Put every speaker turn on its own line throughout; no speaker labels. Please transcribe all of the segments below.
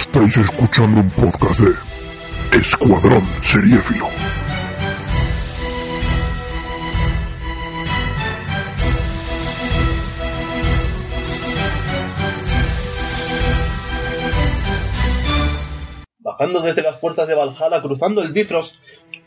Estáis escuchando un podcast de Escuadrón Seriéfilo.
Bajando desde las puertas de Valhalla, cruzando el Bifrost,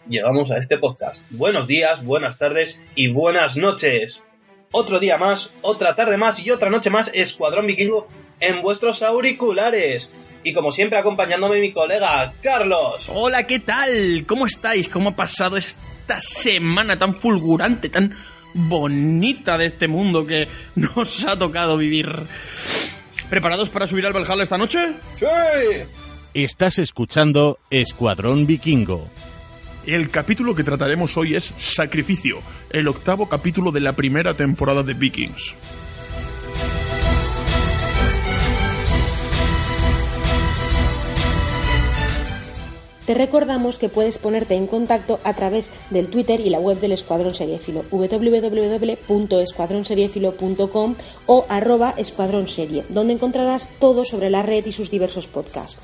llegamos a este podcast. Buenos días, buenas tardes y buenas noches. Otro día más, otra tarde más y otra noche más, Escuadrón Vikingo en vuestros auriculares. Y como siempre, acompañándome mi colega Carlos.
Hola, ¿qué tal? ¿Cómo estáis? ¿Cómo ha pasado esta semana tan fulgurante, tan bonita de este mundo que nos ha tocado vivir? ¿Preparados para subir al Valhalla esta noche?
¡Sí!
Estás escuchando Escuadrón Vikingo.
El capítulo que trataremos hoy es Sacrificio, el octavo capítulo de la primera temporada de Vikings.
Te recordamos que puedes ponerte en contacto a través del Twitter y la web del Escuadrón Seriéfilo, www.escuadronseriéfilo.com o arroba escuadrón serie, donde encontrarás todo sobre la red y sus diversos podcasts.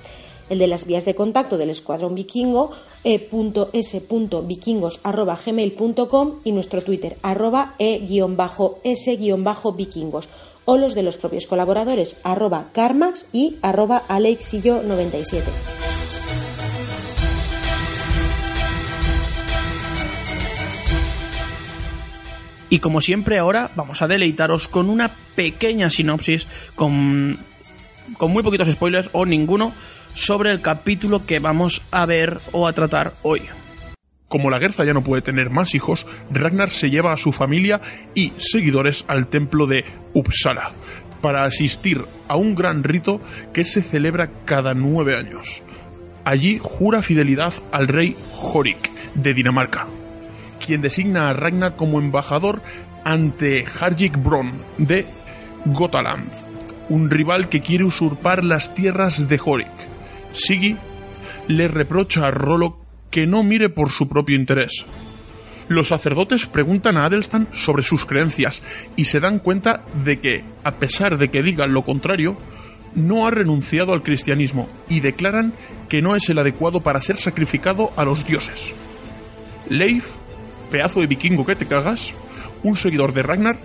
El de las vías de contacto del Escuadrón Vikingo, e.s.vikingos.gmail.com y nuestro Twitter, arroba e-s-vikingos o los de los propios colaboradores, arroba carmax y arroba alexillo97.
Y como siempre ahora vamos a deleitaros con una pequeña sinopsis con, con muy poquitos spoilers o ninguno sobre el capítulo que vamos a ver o a tratar hoy.
Como la Guerza ya no puede tener más hijos, Ragnar se lleva a su familia y seguidores al templo de Uppsala para asistir a un gran rito que se celebra cada nueve años. Allí jura fidelidad al rey Horik de Dinamarca, quien designa a Ragnar como embajador ante Harjik Bron de Gotaland, un rival que quiere usurpar las tierras de Horik. Siggy le reprocha a Rollo que no mire por su propio interés. Los sacerdotes preguntan a Adelstan sobre sus creencias y se dan cuenta de que, a pesar de que digan lo contrario, no ha renunciado al cristianismo y declaran que no es el adecuado para ser sacrificado a los dioses. Leif, pedazo de vikingo que te cagas, un seguidor de Ragnar,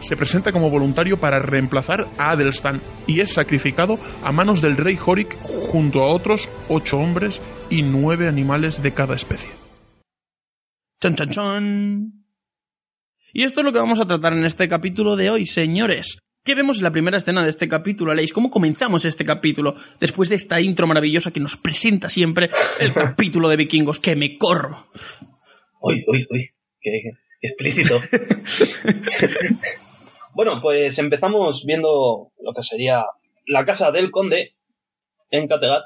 se presenta como voluntario para reemplazar a Adelstan y es sacrificado a manos del rey Horik junto a otros ocho hombres y nueve animales de cada especie.
Chan, chan, chan. Y esto es lo que vamos a tratar en este capítulo de hoy, señores. ¿Qué vemos en la primera escena de este capítulo, Aleix? ¿Cómo comenzamos este capítulo? Después de esta intro maravillosa que nos presenta siempre el capítulo de vikingos, que me corro.
Uy, uy, uy, qué, qué explícito. bueno, pues empezamos viendo lo que sería la casa del conde en Kattegat.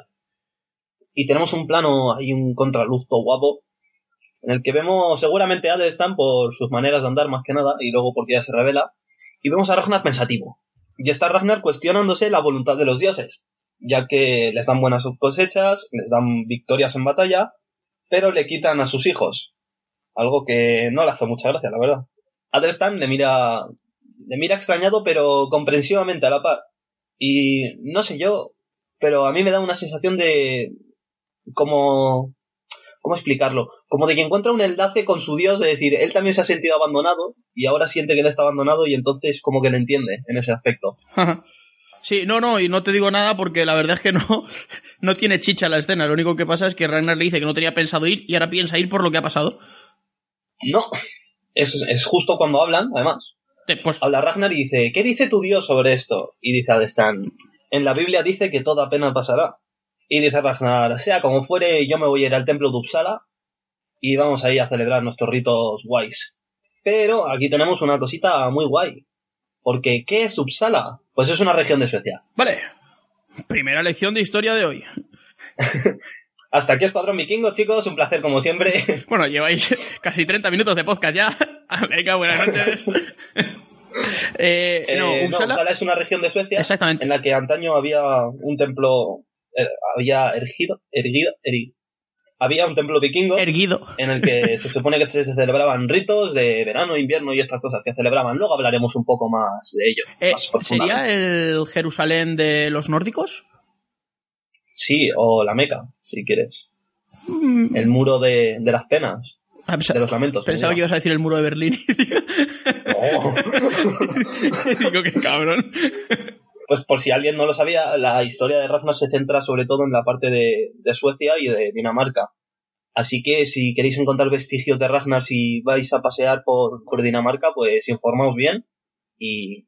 Y tenemos un plano, hay un contraluz todo guapo, en el que vemos seguramente a Adelstan por sus maneras de andar más que nada, y luego porque ya se revela, y vemos a Ragnar pensativo. Y está Ragnar cuestionándose la voluntad de los dioses, ya que les dan buenas cosechas, les dan victorias en batalla, pero le quitan a sus hijos. Algo que no le hace mucha gracia, la verdad. Adelstan le mira, le mira extrañado, pero comprensivamente a la par. Y no sé yo, pero a mí me da una sensación de, como, ¿cómo explicarlo? Como de que encuentra un enlace con su Dios, de decir, él también se ha sentido abandonado y ahora siente que él está abandonado y entonces como que le entiende en ese aspecto.
Sí, no, no, y no te digo nada porque la verdad es que no, no tiene chicha la escena. Lo único que pasa es que Ragnar le dice que no tenía pensado ir y ahora piensa ir por lo que ha pasado.
No, es, es justo cuando hablan, además.
Te- pues,
Habla Ragnar y dice, ¿qué dice tu Dios sobre esto? Y dice Adestan, en la Biblia dice que toda pena pasará. Y dice Ragnar, sea como fuere, yo me voy a ir al templo de Uppsala y vamos a ir a celebrar nuestros ritos guays. Pero aquí tenemos una cosita muy guay. Porque, ¿qué es Uppsala? Pues es una región de Suecia.
vale. Primera lección de historia de hoy.
Hasta aquí Escuadrón Vikingo, chicos. Un placer como siempre.
Bueno, lleváis casi 30 minutos de podcast ya. Venga, buenas noches. Eh, no,
Eh, no,
Uppsala-
Uppsala es una región de Suecia
Exactamente.
en la que antaño había un templo, eh, había ergido, erguido, había un templo vikingo
erguido.
en el que se supone que se celebraban ritos de verano, invierno y estas cosas que celebraban. Luego hablaremos un poco más de ello.
Eh,
más.
¿Sería el Jerusalén de los nórdicos?
Sí, o la Meca, si quieres.
Mm,
El muro de, de las penas,
ah, pensa-
de los lamentos.
Pensaba que ibas a decir el muro de Berlín.
No.
Digo, qué cabrón.
Pues por si alguien no lo sabía, la historia de Ragnar se centra sobre todo en la parte de, de Suecia y de Dinamarca. Así que si queréis encontrar vestigios de Ragnar si vais a pasear por, por Dinamarca, pues informaos bien y,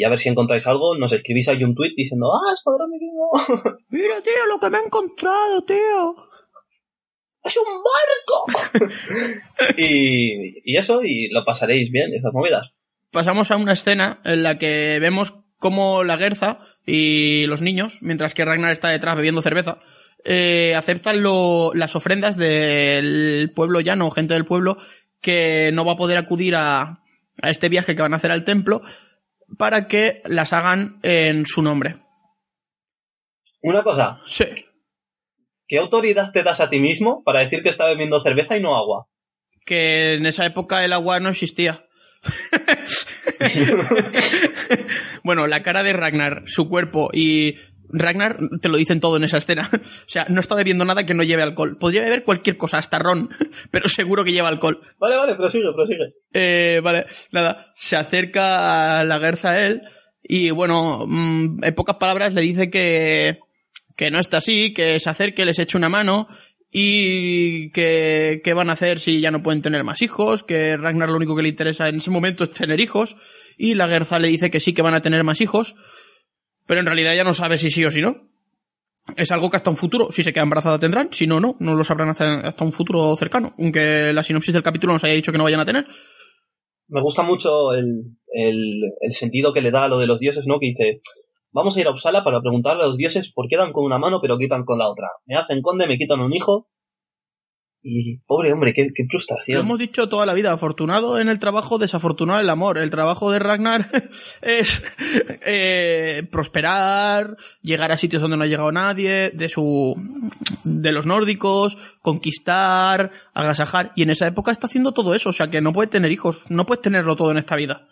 y a ver si encontráis algo. Nos escribís ahí un tweet diciendo, ¡Ah, escuadrón vikingo!
Mira, tío, lo que me he encontrado, tío.
¡Es un barco! y, y eso, y lo pasaréis bien, esas movidas.
Pasamos a una escena en la que vemos cómo la Gerza y los niños, mientras que Ragnar está detrás bebiendo cerveza, eh, aceptan lo- las ofrendas del pueblo llano, gente del pueblo, que no va a poder acudir a, a este viaje que van a hacer al templo, para que las hagan en su nombre.
Una cosa,
Sí.
¿qué autoridad te das a ti mismo para decir que está bebiendo cerveza y no agua?
Que en esa época el agua no existía. bueno, la cara de Ragnar, su cuerpo y Ragnar te lo dicen todo en esa escena. o sea, no está bebiendo nada que no lleve alcohol. Podría beber cualquier cosa, hasta ron, pero seguro que lleva alcohol.
Vale, vale, prosigue, prosigue.
Eh, vale, nada, se acerca a la Gerza a él y bueno, mm, en pocas palabras le dice que, que no está así, que se acerque, les eche una mano y que, que van a hacer si ya no pueden tener más hijos, que Ragnar lo único que le interesa en ese momento es tener hijos y la Gerza le dice que sí que van a tener más hijos, pero en realidad ya no sabe si sí o si no. Es algo que hasta un futuro, si se queda embarazada tendrán, si no, no, no lo sabrán hasta, hasta un futuro cercano, aunque la sinopsis del capítulo nos haya dicho que no vayan a tener.
Me gusta mucho el, el, sentido que le da a lo de los dioses, ¿no? Que dice, vamos a ir a Uppsala para preguntarle a los dioses por qué dan con una mano pero quitan con la otra. Me hacen conde, me quitan un hijo. Y pobre hombre, qué, qué
Lo
frustración.
hemos dicho toda la vida, afortunado en el trabajo, desafortunado en el amor. El trabajo de Ragnar es eh, prosperar, llegar a sitios donde no ha llegado nadie, de su de los nórdicos, conquistar, agasajar, y en esa época está haciendo todo eso, o sea que no puede tener hijos, no puedes tenerlo todo en esta vida.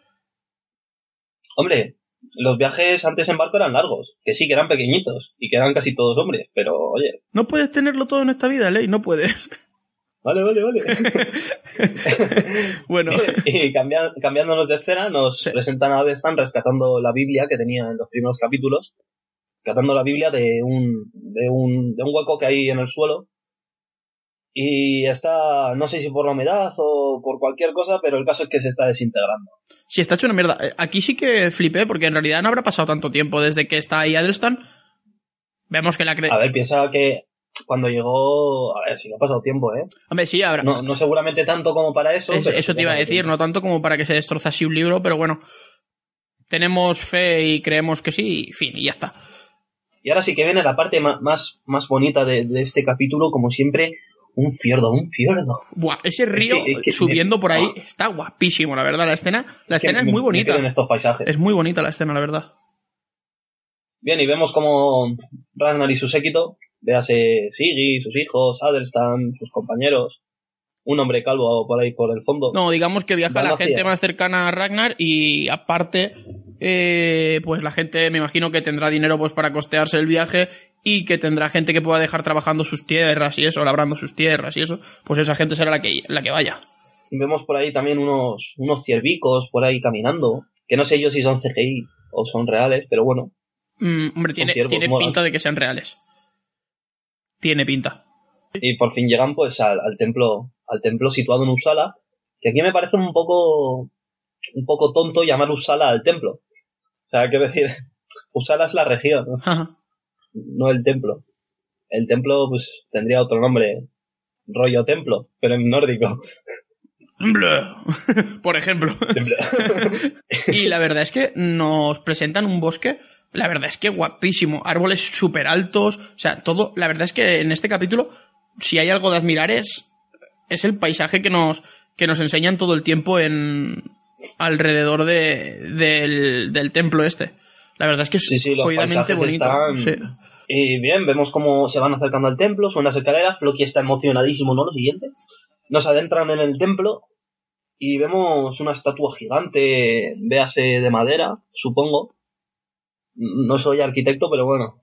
Hombre, los viajes antes en barco eran largos, que sí, que eran pequeñitos y que eran casi todos hombres, pero oye,
No puedes tenerlo todo en esta vida, Ley, no puedes.
Vale, vale, vale.
bueno,
y cambia- cambiándonos de escena, nos
Sí.
presentan a Adestan rescatando la Biblia que tenía en los primeros capítulos, rescatando la Biblia de un, de un, de un hueco que hay en el suelo. Y está, no sé si por la humedad o por cualquier cosa, pero el caso es que se está desintegrando.
si está hecho una mierda. Eh, Aquí sí que flipé, porque en realidad no habrá pasado tanto tiempo desde que está ahí Adelstan. Vemos que la.
A ver, piensa que cuando llegó, a ver, si no ha pasado tiempo, ¿eh?
Hombre, sí, habrá.
No, no seguramente tanto como para eso.
Es-
pero
eso te iba a decir,
tiempo.
no tanto como para que se destroce así un libro, pero bueno. Tenemos fe y creemos que sí, y fin, y ya está.
Y ahora sí que viene la parte más, más bonita de, de este capítulo, como siempre, un fiordo, un fiordo.
Buah, ese río
es que-
subiendo por ahí
Buah.
está guapísimo, la verdad. La escena, la
Es
escena es
me-
muy bonita.
en estos paisajes.
Es muy bonita la escena, la verdad.
Bien, y vemos como Ragnar y su séquito, véase Sigi, sus hijos, Adelstan, sus compañeros, un hombre calvo por ahí por el fondo.
No, digamos que viaja la gente más cercana a Ragnar y aparte, eh, pues la gente me imagino que tendrá dinero pues para costearse el viaje y que tendrá gente que pueda dejar trabajando sus tierras y eso, labrando sus tierras y eso, pues esa gente será la que, la que vaya.
Vemos por ahí también unos, unos ciervicos por ahí caminando, que no sé yo si son CGI o son reales, pero bueno,
Mm, hombre, tiene, tiene pinta de que sean reales. Tiene pinta.
y por fin llegan pues al, al templo, al templo situado en Uppsala, que aquí me parece un poco, un poco tonto llamar Uppsala al templo. O sea, quiero decir, Uppsala es la región, ¿no?
Ajá.
no el templo. El templo, pues, tendría otro nombre, rollo templo, pero en nórdico.
Por ejemplo. Y la verdad es que nos presentan un bosque, la verdad es que guapísimo, árboles súper altos, o sea, todo, la verdad es que en este capítulo, si hay algo de admirar es, es el paisaje que nos, que nos enseñan todo el tiempo en, alrededor de, del, del templo este. La verdad es que es
Sí, sí,
jodidamente bonito.
están-
Sí.
Y bien, vemos cómo se van acercando al templo, suenan las escaleras, Floki está emocionadísimo, ¿no? Lo siguiente. Nos adentran en el templo y vemos una estatua gigante, véase de madera, supongo. No soy arquitecto, pero bueno.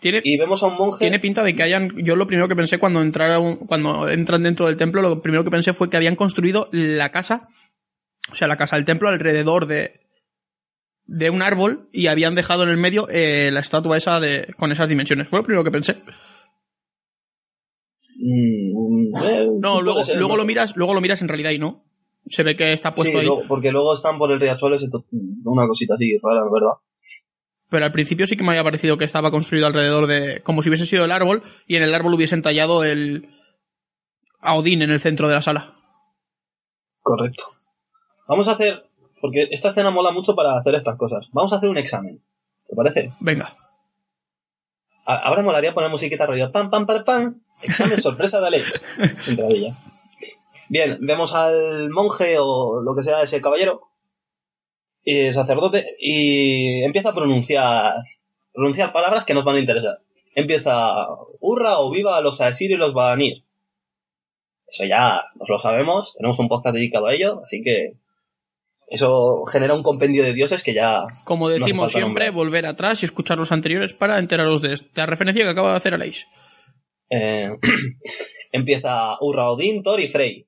Tiene,
Y vemos a un monje.
tiene pinta de que hayan. Yo lo primero que pensé cuando entraron, cuando entran dentro del templo, lo primero que pensé fue que habían construido la casa, o sea, la casa del templo alrededor de de un árbol y habían dejado en el medio eh, la estatua esa de con esas dimensiones. Fue lo primero que pensé.
Mm, eh,
No, luego,
ser,
luego
¿no?
lo miras, luego lo miras en realidad y no. Se ve que está puesto
Sí,
ahí.
luego- porque luego están por el riachuelo, una cosita así rara, ¿verdad?
Pero al principio sí que me había parecido que estaba construido alrededor de. como si hubiese sido el árbol y en el árbol hubiesen tallado el. a Odín en el centro de la sala.
Correcto. Vamos a hacer, porque esta escena mola mucho para hacer estas cosas. Vamos a hacer un examen. ¿Te parece?
Venga.
A- Ahora molaría poner musiquita rollo pam, pam, pam, pam. Examen sorpresa de. Entradilla. Bien, vemos al monje o lo que sea ese caballero, y sacerdote, y empieza a pronunciar, pronunciar palabras que nos van a interesar. Empieza, hurra o viva a los Aesir y los Vanir. Eso ya nos lo sabemos, tenemos un podcast dedicado a ello, así que eso genera un compendio de dioses que ya
Como decimos siempre,
nombrar.
volver atrás y escuchar los anteriores para enteraros de esta referencia que acaba de hacer Aleix.
Eh, empieza Urra, Odín, Thor y Frey.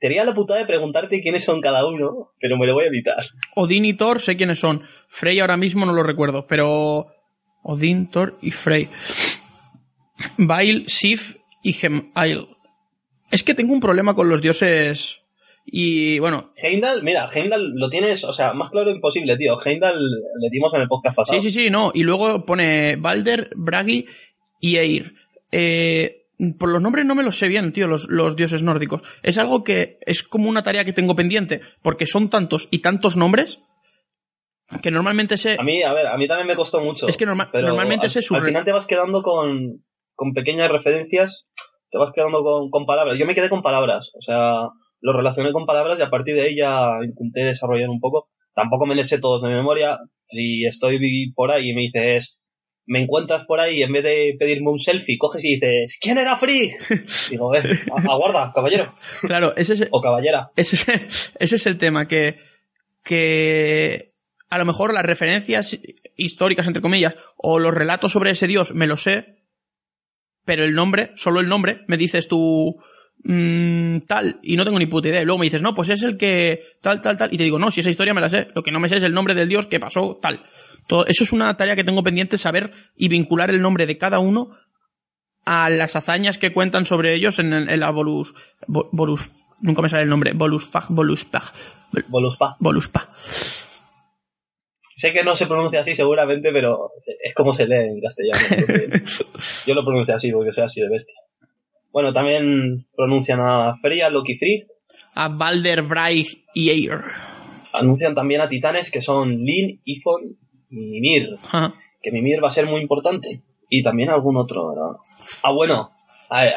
Sería la putada de preguntarte quiénes son cada uno, pero me lo voy a evitar.
Odín y Thor sé quiénes son. Frey ahora mismo no lo recuerdo, pero. Odín, Thor y Frey. Bail, Sif y Gemail. Es que tengo un problema con los dioses. Y bueno,
Heimdall, mira, Heimdall lo tienes, o sea, más claro imposible, tío. Heimdall le dimos en el podcast pasado.
Sí, sí, sí, no. Y luego pone Balder, Bragi y Eir. Eh, por los nombres no me los sé bien, tío, los, los dioses nórdicos. Es algo que es como una tarea que tengo pendiente, porque son tantos y tantos nombres que normalmente sé...
A mí, a ver, a mí también me costó mucho.
Es que norma- normalmente
al,
sé su
al final te vas quedando con, con pequeñas referencias, te vas quedando con, con palabras. Yo me quedé con palabras, o sea, lo relacioné con palabras y a partir de ahí ya intenté desarrollar un poco. Tampoco me les sé todos de memoria. Si estoy por ahí y me dices, me encuentras por ahí y en vez de pedirme un selfie, coges y dices, ¿quién era Free? Digo, eh, aguarda, caballero
Claro, ese es,
o caballera.
ese es, ese es el tema, que, que a lo mejor las referencias históricas, entre comillas, o los relatos sobre ese dios me lo sé, pero el nombre, solo el nombre, me dices tú mm, tal, y no tengo ni puta idea. Y luego me dices, no, pues es el que tal, tal, tal, y te digo, no, si esa historia me la sé, lo que no me sé es el nombre del dios que pasó tal. Todo, eso es una tarea que tengo pendiente, saber y vincular el nombre de cada uno a las hazañas que cuentan sobre ellos en, en la Volus, Vo- Volus, nunca me sale el nombre, Voluspag, Voluspag, Vol-
Voluspa.
Voluspa.
Sé que no se pronuncia así seguramente, pero es como se lee en castellano. yo lo pronuncio así porque soy así de bestia. Bueno, también pronuncian a Freya, Loki Free.
A Balder, Braig y Eir.
Anuncian también a titanes que son Lin, Ifon Mimir.
Ajá.
Que Mimir va a ser muy importante. Y también algún otro, ¿verdad? Ah, bueno.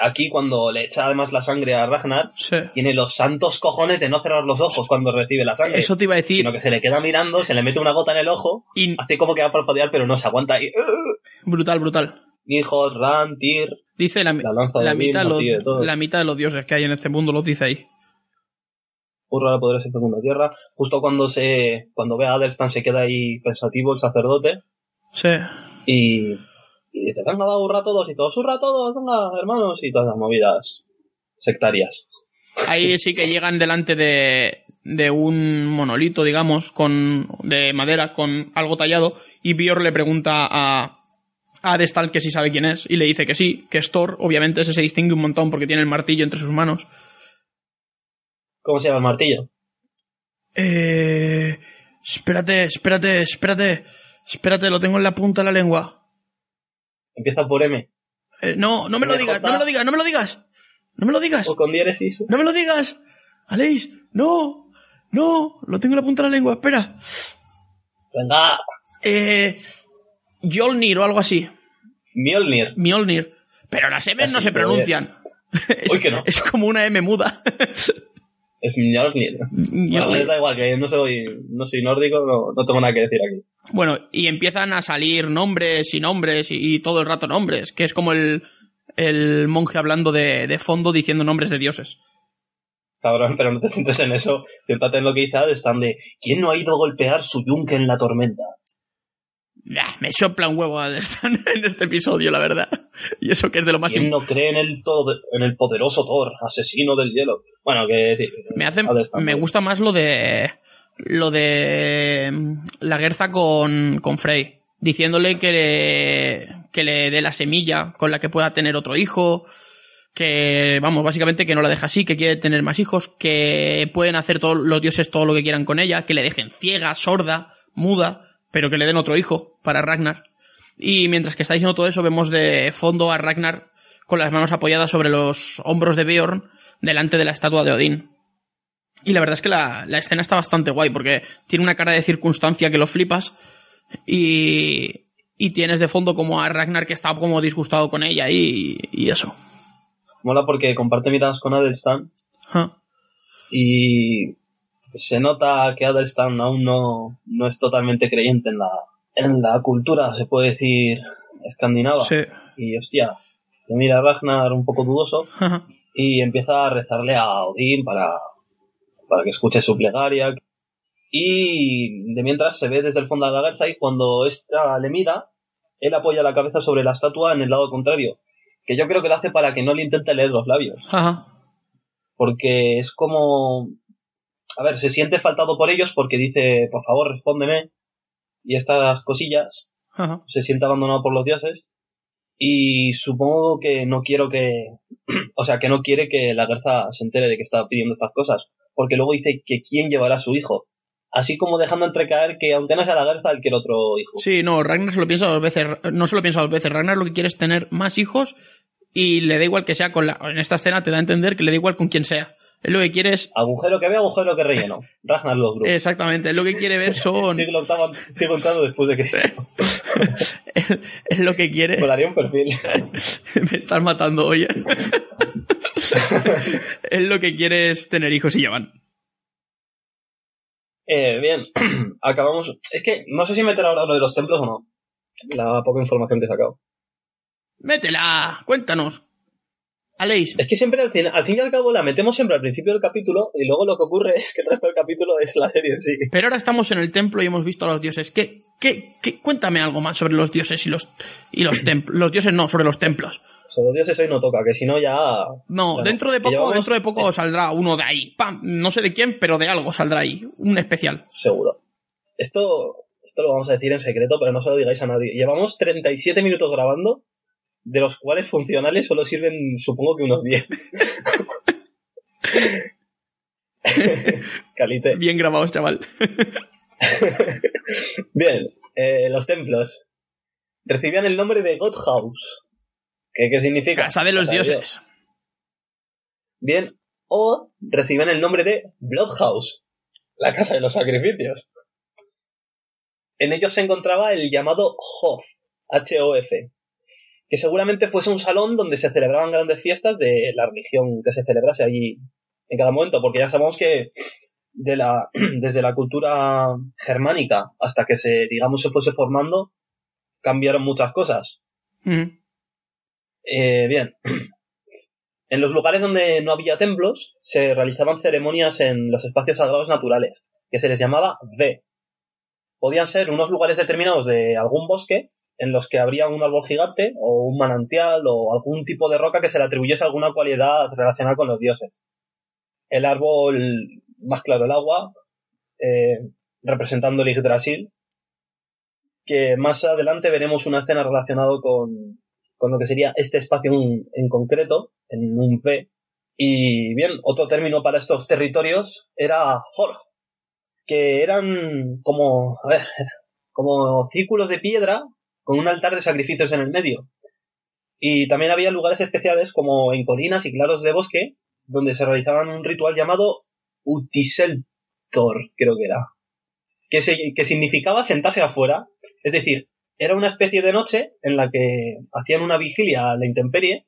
Aquí cuando le echa además la sangre a Ragnar,
Sí.
tiene los santos cojones de no cerrar los ojos cuando recibe la sangre.
Eso te iba a decir.
Sino que se le queda mirando, se le mete una gota en el ojo,
Y
hace como que va a parpadear, pero no se aguanta ahí.
brutal, brutal.
Nihot, Ran, Tyr,
Dice la,
La
mitad, los, la mitad de los dioses que hay en este mundo los dice ahí.
Urra de poderes en segunda tierra. Justo cuando se cuando ve a Adelstan se queda ahí pensativo el sacerdote
Sí.
y, y dice, venga, va, hurra a todos y todos, hurra a todos, venga, hermanos, y todas las movidas sectarias.
Ahí sí que llegan delante de, de un monolito, digamos, con, de madera, con algo tallado, y Bior le pregunta a, a Adestal que si sabe quién es, y le dice que sí, que es Thor, obviamente ese se distingue un montón porque tiene el martillo entre sus manos.
¿Cómo se llama el martillo?
Eh, espérate, espérate, espérate, espérate, lo tengo en la punta de la lengua.
Empieza por M.
Eh, no, no me lo digas, no me lo digas, no me lo digas. No me lo digas.
O con diéresis.
No me lo digas. Aleix, no, no, lo tengo en la punta de la lengua, espera.
Venga,
Eh, Jolnir o algo así.
Mjolnir.
Mjolnir. Pero las M no se pronuncian. Es,
Uy, que no.
es como una M muda.
Es Mjolnir. Bueno,
Mjolnir.
da igual, que no soy, no soy nórdico, no, no tengo nada que decir aquí.
Bueno, y empiezan a salir nombres y nombres y, y todo el rato nombres, que es como el, el monje hablando de, de fondo diciendo nombres de dioses.
Cabrón, pero no te centres en eso. Céntrate en lo que dice Adelstan de ¿Quién no ha ido a golpear su yunque en la tormenta?
Me sopla un huevo en este episodio, la verdad. Y eso que es de lo más...
¿Quién no cree en el, todo, en el poderoso Thor, asesino del hielo? Bueno, que sí.
Me hace, me gusta más lo de lo de mm, la Guerza con, con Frey, diciéndole que le, que le dé la semilla con la que pueda tener otro hijo, que vamos, básicamente que no la deja así, que quiere tener más hijos, que pueden hacer todos los dioses todo lo que quieran con ella, que le dejen ciega, sorda, muda, pero que le den otro hijo para Ragnar. Y mientras que está diciendo todo eso, vemos de fondo a Ragnar con las manos apoyadas sobre los hombros de Beorn delante de la estatua de Odín. Y la verdad es que la, la escena está bastante guay porque tiene una cara de circunstancia que lo flipas y, y tienes de fondo como a Ragnar que está como disgustado con ella y, y eso.
Mola porque comparte miradas con Adelstan
Ja.
y se nota que Adelstan aún no, no es totalmente creyente en la, en la cultura, se puede decir, escandinava.
Sí.
Y hostia, le mira a Ragnar un poco dudoso
Ajá.
y empieza a rezarle a Odín para, para que escuche su plegaria. Y de mientras se ve desde el fondo de la garza y cuando esta le mira, él apoya la cabeza sobre la estatua en el lado contrario. Que yo creo que lo hace para que no le intente leer los labios.
Ajá.
Porque es como... A ver, se siente faltado por ellos porque dice, por favor, respóndeme. Y estas cosillas
Ajá.
se siente abandonado por los dioses y supongo que no quiero que o sea que no quiere que la garza se entere de que está pidiendo estas cosas porque luego dice que quién llevará a su hijo así como dejando entrecaer que aunque no sea la garza él quiere otro hijo
Sí, no, Ragnar se lo piensa dos veces. No se lo piensa dos veces. Ragnar lo que quiere es tener más hijos y le da igual que sea con la. En esta escena te da a entender que le da igual con quien sea. Él lo que quiere es.
agujero que ve agujero que relleno Ragnar los grupos
Exactamente, lo que quiere ver son.
siglo octavo sigo entrando después de Cristo
él lo que quiere.
volaría un perfil
Me estás matando hoy. ¿eh? él lo que quiere es tener hijos y llevan.
eh, bien acabamos es que no sé si meter ahora lo de los templos o no la poca información que he sacado
Métela, cuéntanos. Aleix,
Es que siempre al fin, al fin y al cabo la metemos siempre al principio del capítulo y luego lo que ocurre es que el resto del capítulo es la serie en sí.
pero ahora estamos en el templo y hemos visto a los dioses. ¿Qué, qué, qué- Cuéntame algo más sobre los dioses y los, y los templos. Los dioses no, sobre los templos.
Sobre los dioses hoy no toca, que si no ya...
No, dentro de poco,
llevamos-
dentro de poco saldrá uno de ahí. ¡Pam! No sé de quién, pero de algo saldrá ahí. Un especial.
Seguro. Esto, esto lo vamos a decir en secreto, pero no se lo digáis a nadie. Llevamos 37 minutos grabando, de los cuales funcionales solo sirven, supongo que unos 10. Calite.
Bien grabados, chaval.
Bien, eh, los templos. Recibían el nombre de God House. ¿Qué, qué significa?
Casa de los
Dios.
dioses.
Bien, o recibían el nombre de Bloodhouse, la casa de los sacrificios. En ellos se encontraba el llamado Hof, H-O-F, que seguramente fuese un salón donde se celebraban grandes fiestas de la religión que se celebrase allí en cada momento, porque ya sabemos que de la, desde la cultura germánica hasta que se, digamos, se fuese formando, cambiaron muchas cosas.
Mm.
Eh, bien. En los lugares donde no había templos, se realizaban ceremonias en los espacios sagrados naturales, que se les llamaba V. Podían ser unos lugares determinados de algún bosque, en los que habría un árbol gigante, o un manantial, o algún tipo de roca que se le atribuyese alguna cualidad relacionada con los dioses. El árbol, más claro, el agua, eh, representando el Yggdrasil, que más adelante veremos una escena relacionada con, con lo que sería este espacio en, en concreto, en un P. Y bien, otro término para estos territorios era Horg, que eran como, a ver, como círculos de piedra con un altar de sacrificios en el medio. Y también había lugares especiales como en colinas y claros de bosque, donde se realizaban un ritual llamado Utiseltor, creo que era, que, que significaba sentarse afuera, es decir, era una especie de noche en la que hacían una vigilia a la intemperie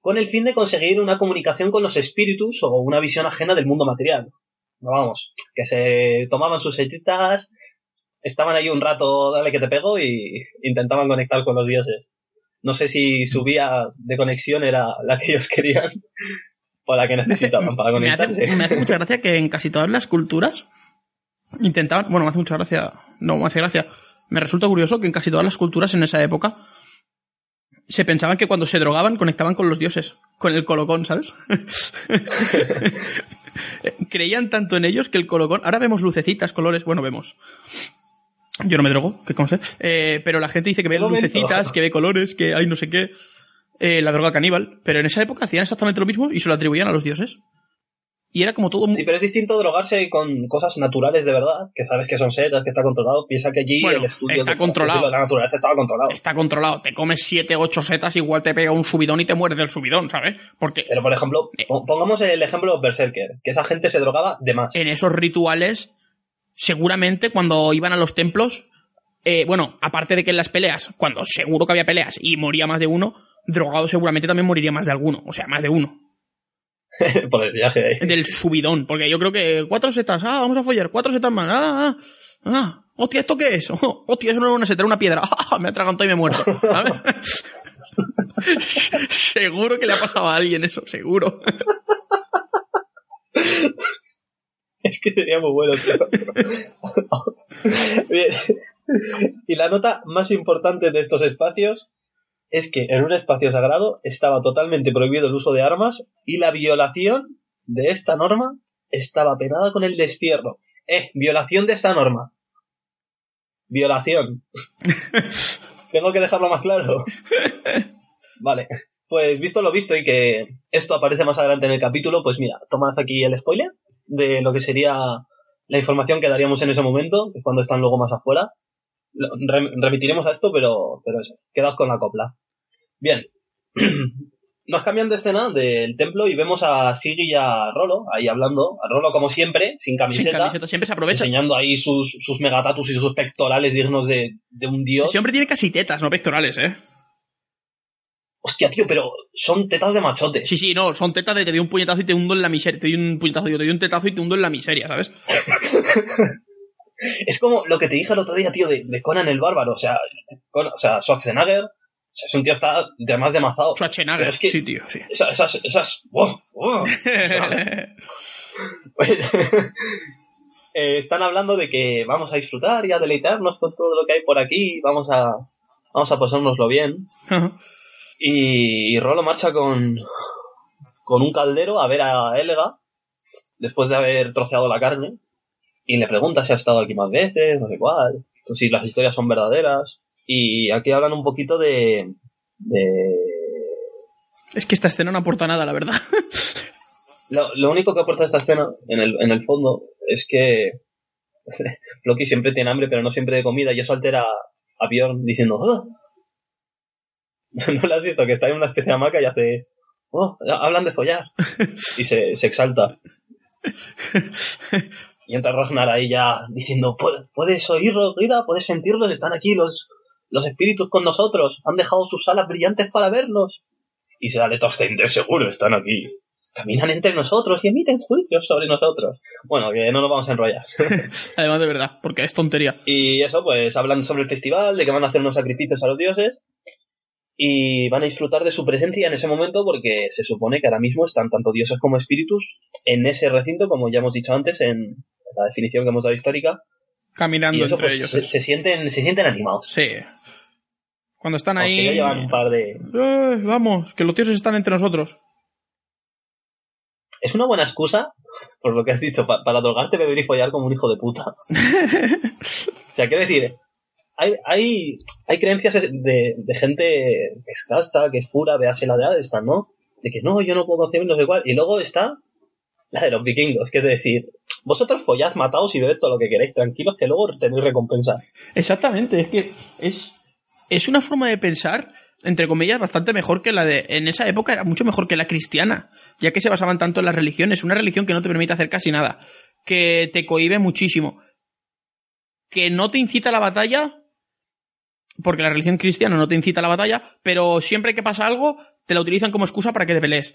con el fin de conseguir una comunicación con los espíritus o una visión ajena del mundo material. Vamos, que se tomaban sus setitas, estaban ahí un rato, dale que te pego, y intentaban conectar con los dioses. No sé si su vía de conexión era la que ellos querían o la que necesitaban para
me, hace,
conectarse.
me hace mucha gracia que en casi todas las culturas intentaban. Bueno, me hace mucha gracia. No, me hace gracia. Me resulta curioso que en casi todas las culturas en esa época se pensaban que cuando se drogaban conectaban con los dioses, con el colocón, ¿sabes? Creían tanto en ellos que el colocón. Ahora vemos lucecitas, colores. Bueno, vemos. Yo no me drogo, que sé. Eh, pero la gente dice que ve lucecitas, que ve colores, que hay no sé qué. Eh, la droga caníbal. Pero en esa época hacían exactamente lo mismo y se lo atribuían a los dioses. Y era como todo muy.
Sí, pero es distinto drogarse con cosas naturales de verdad, que sabes que son setas, que está controlado. Piensa que allí
Bueno,
el estudio
está
de-
controlado.
de la naturaleza estaba controlado.
Está controlado. Te comes siete, ocho setas, igual te pega un subidón y te mueres del subidón, ¿sabes? Porque
Pero, por ejemplo,
Eh.
po- pongamos el ejemplo de Berserker, que esa gente se drogaba de más.
en esos rituales, seguramente cuando iban a los templos, eh, bueno, aparte de que en las peleas, cuando seguro que había peleas y moría más de uno, drogado seguramente también moriría más de alguno, o sea, más de uno,
por el viaje.
del subidón, porque yo creo que cuatro setas, ah, vamos a follar, cuatro setas más, ah, ah, ah, hostia, ¿esto qué es? Oh, hostia, eso no era una seta, era una piedra, ah, me ha atragantado y me he muerto, ¿sabes? seguro que le ha pasado a alguien eso, seguro.
Es que sería muy bueno. Bien. Y la nota más importante de estos espacios es que en un espacio sagrado estaba totalmente prohibido el uso de armas y la violación de esta norma estaba penada con el destierro. Eh, violación de esta norma. Violación. Tengo que dejarlo más claro. Vale. Pues visto lo visto y que esto aparece más adelante en el capítulo, pues mira, tomad aquí el spoiler de lo que sería la información que daríamos en ese momento, que es cuando están luego más afuera. Remitiremos a esto, pero, pero eso, quedaos con la copla. Bien. Nos cambian de escena del templo y vemos a Sigi y a Rolo ahí hablando. A Rolo, como siempre, sin
Sin
camiseta,
camiseta, siempre se aprovecha.
enseñando ahí sus, sus megatatus y sus pectorales dignos de, de un dios.
Hombre tiene casi tetas, no pectorales, ¿eh?
Hostia, tío, pero son tetas de machote.
Sí, sí, no, son tetas de te doy un puñetazo y te hundo en la miseria. Te doy un puñetazo, yo te doy un tetazo y te hundo en la miseria, ¿sabes?
Es como lo que te dije el otro día, tío, de, de Conan el Bárbaro. O sea, Conan- o sea Schwarzenegger. O sea, es un tío está de más demazado.
Schwarzenegger,
es que-
sí, tío, sí.
Esas, esas, esas. ¡wow! ¡wow! Eh, están hablando de que vamos a disfrutar y a deleitarnos con todo lo que hay por aquí. Vamos a, vamos a pasárnoslo bien. Y, y Rolo marcha con, con un caldero a ver a Elga después de haber troceado la carne y le pregunta si ha estado aquí más veces, no sé cuál, si las historias son verdaderas. Y aquí hablan un poquito de... de...
es que esta escena no aporta nada, la verdad.
Lo, lo único que aporta esta escena, en el, en el fondo, es que Loki siempre tiene hambre, pero no siempre de comida, y eso altera a Bjorn diciendo... ¿No lo has visto? Que está en una especie de hamaca y hace... "Oh, hablan de follar. Y se, se exalta. Y entra Ragnar ahí ya diciendo, "¿Pu- ¿puedes oírlos, Rida? ¿Puedes sentirlos? Están aquí los, los espíritus con nosotros. Han dejado sus alas brillantes para vernos. Y sale Thorstein, de seguro están aquí. Caminan entre nosotros y emiten juicios sobre nosotros. Bueno, que no nos vamos a enrollar.
Además de verdad, porque es tontería.
Y eso, pues hablan sobre el festival, de que van a hacer unos sacrificios a los dioses. Y van a disfrutar de su presencia en ese momento porque se supone que ahora mismo están tanto dioses como espíritus en ese recinto, como ya hemos dicho antes en la definición que hemos dado histórica.
Caminando
Y eso,
entre
pues,
ellos.
se, sienten, se sienten animados.
Sí. Cuando están
Aunque
ahí.
ya llevan un par de...
Eh, vamos, que los dioses están entre nosotros.
Es una buena excusa, por lo que has dicho, pa- para drogarte, beber y follar como un hijo de puta. o sea, quiero decir, hay, hay, creencias de, gente que es casta, que es pura, véase la de Adestan, ¿no? De que no, yo no puedo concebir no sé cuál. Y luego está la de los vikingos, que es decir, vosotros follad, mataos y bebed todo lo que queráis, tranquilos, que luego tenéis recompensa.
Exactamente, es que es, es una forma de pensar, entre comillas, bastante mejor que la de. En esa época era mucho mejor que la cristiana, ya que se basaban tanto en las religiones. Una religión que no te permite hacer casi nada, que te cohíbe muchísimo, que no te incita a la batalla, porque la religión cristiana no te incita a la batalla, pero siempre que pasa algo, te la utilizan como excusa para que te pelees.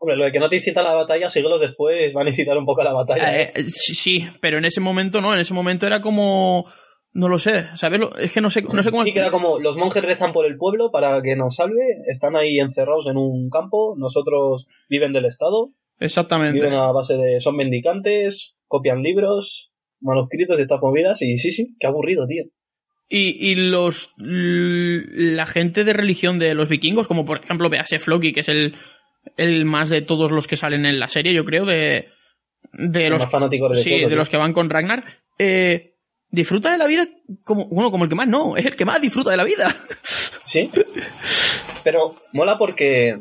Hombre, lo de que no te incita a la batalla, siglos después van a incitar un poco a la batalla. ¿eh?
Eh, sí, pero en ese momento no, en ese momento era como. No lo sé, ¿sabes? Es que no sé, no sé cómo.
Sí, que era como los monjes rezan por el pueblo para que nos salve, están ahí encerrados en un campo, nosotros viven del Estado,
Exactamente.
viven a base de son mendicantes, copian libros manuscritos y estas movidas y sí, sí, qué aburrido, tío.
Y, y los la gente de religión de los vikingos, como por ejemplo véase Floki, que es el, el más de todos los que salen en la serie, yo creo, de, de
El
los
de
sí, de los que van con Ragnar, eh, disfruta de la vida como, bueno, como el que más no, es el que más disfruta de la vida.
Sí. Pero mola porque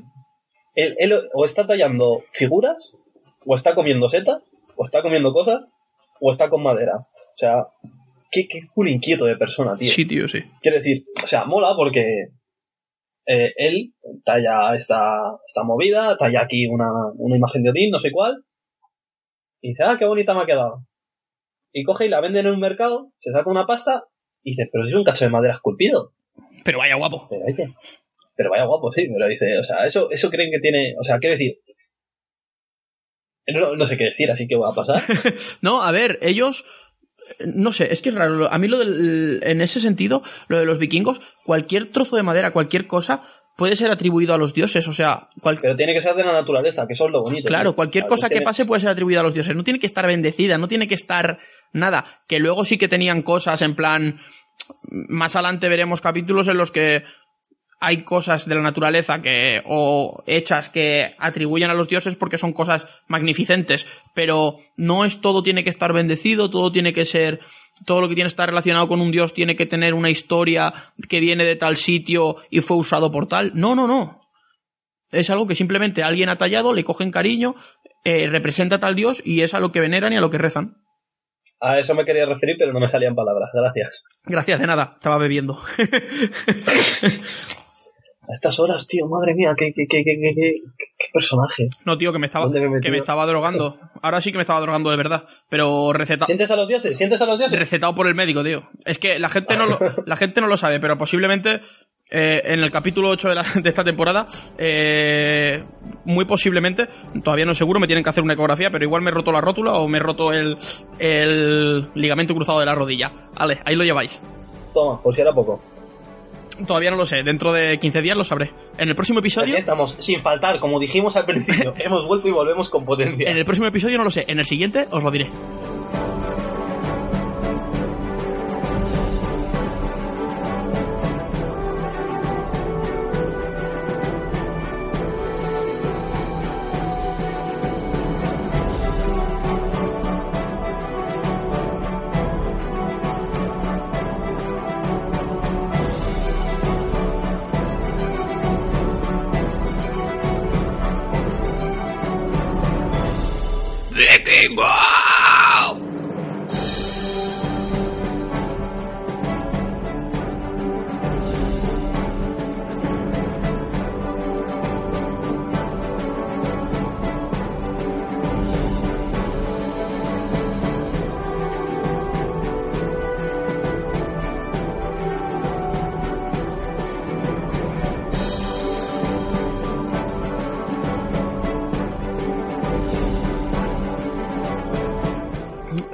él, él o está tallando figuras, o está comiendo setas, o está comiendo cosas, o está con madera. O sea, qué, qué culo inquieto de persona, tío.
Sí, tío, sí.
Quiero decir, o sea, mola porque eh, él talla esta, esta movida, talla aquí una, una imagen de Odín, no sé cuál, y dice, ah, qué bonita me ha quedado. Y coge y la vende en un mercado, se saca una pasta, y dice, pero si es un cacho de madera esculpido.
Pero vaya guapo.
Pero, dice, pero vaya guapo, sí, pero dice, o sea, eso, eso creen que tiene, o sea, quiero decir, no, no sé qué decir, así que voy a pasar.
No, a ver, ellos. No sé, es que es raro. A mí lo del, en ese sentido, lo de los vikingos, cualquier trozo de madera, cualquier cosa, puede ser atribuido a los dioses. O sea, cual-
Pero tiene que ser de la naturaleza, que eso es lo bonito.
claro, cualquier
Claro,
cosa que
tiene-
pase puede ser atribuida a los dioses. No tiene que estar bendecida, no tiene que estar nada. Que luego sí que tenían cosas en plan. Más adelante veremos capítulos en los que hay cosas de la naturaleza que o hechas que atribuyen a los dioses porque son cosas magnificentes, pero no es todo tiene que estar bendecido, todo tiene que ser todo lo que tiene que estar relacionado con un dios tiene que tener una historia que viene de tal sitio y fue usado por tal. No, no, no. Es algo que simplemente alguien ha tallado, le cogen cariño, eh, representa a tal dios y es a lo que veneran y a lo que rezan.
A eso me quería referir, pero no me salían palabras. Gracias.
Gracias, de nada, estaba bebiendo.
A estas horas, tío, madre mía, qué, qué, qué, qué, personaje.
No, tío, que me estaba, que me estaba drogando. Ahora sí que me estaba drogando de verdad. Pero receta,
¿Sientes a los dioses? ¿Sientes a los dioses?
recetado por el médico, tío. Es que la gente no lo, la gente no lo sabe, pero posiblemente eh, en el capítulo 8 de, la- de esta temporada, eh, muy posiblemente, todavía no seguro, me tienen que hacer una ecografía, pero igual me he roto la rótula o me he roto el, el ligamento cruzado de la rodilla. Vale, ahí lo lleváis.
Toma, por si era poco.
Todavía no lo sé, dentro de 15 días lo sabré. En el próximo
Aquí
episodio,
estamos, sin faltar, como dijimos al principio. Hemos vuelto y volvemos con potencia.
en el próximo episodio no lo sé, en el siguiente os lo diré.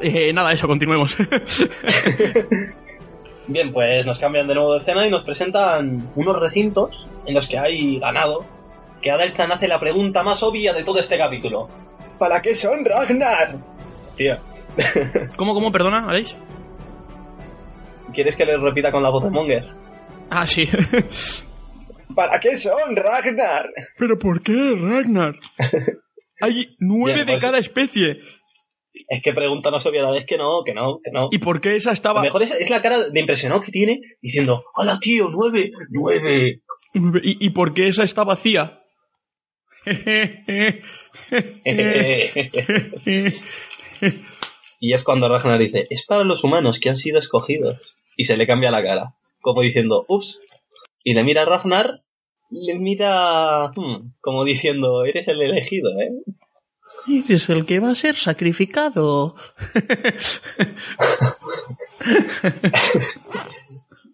Eh, nada, eso, continuemos.
Bien, pues nos cambian de nuevo de escena y nos presentan unos recintos en los que hay ganado. Que Adelstan hace la pregunta más obvia de todo este capítulo. ¿Para qué son Ragnar? Tío,
¿Cómo, cómo, perdona, Aleix?
¿quieres que les repita con la voz de Monger?
Ah, sí.
¿Para qué son Ragnar?
¿Pero por qué, Ragnar? Hay nueve
Bien,
de
pues-
cada especie.
Es que pregunta no obviedad, es que no, que no, que no.
¿Y por qué esa
Lo
estaba...?
mejor es, es la cara de impresionado que tiene diciendo, hola tío, nueve, nueve.
¿Y, y por qué esa está vacía?
y es cuando Ragnar dice, es para los humanos que han sido escogidos. Y se le cambia la cara, como diciendo, ups. Y le mira a Ragnar, le mira hmm, como diciendo, eres el elegido, ¿eh?
Eres el que va a ser sacrificado.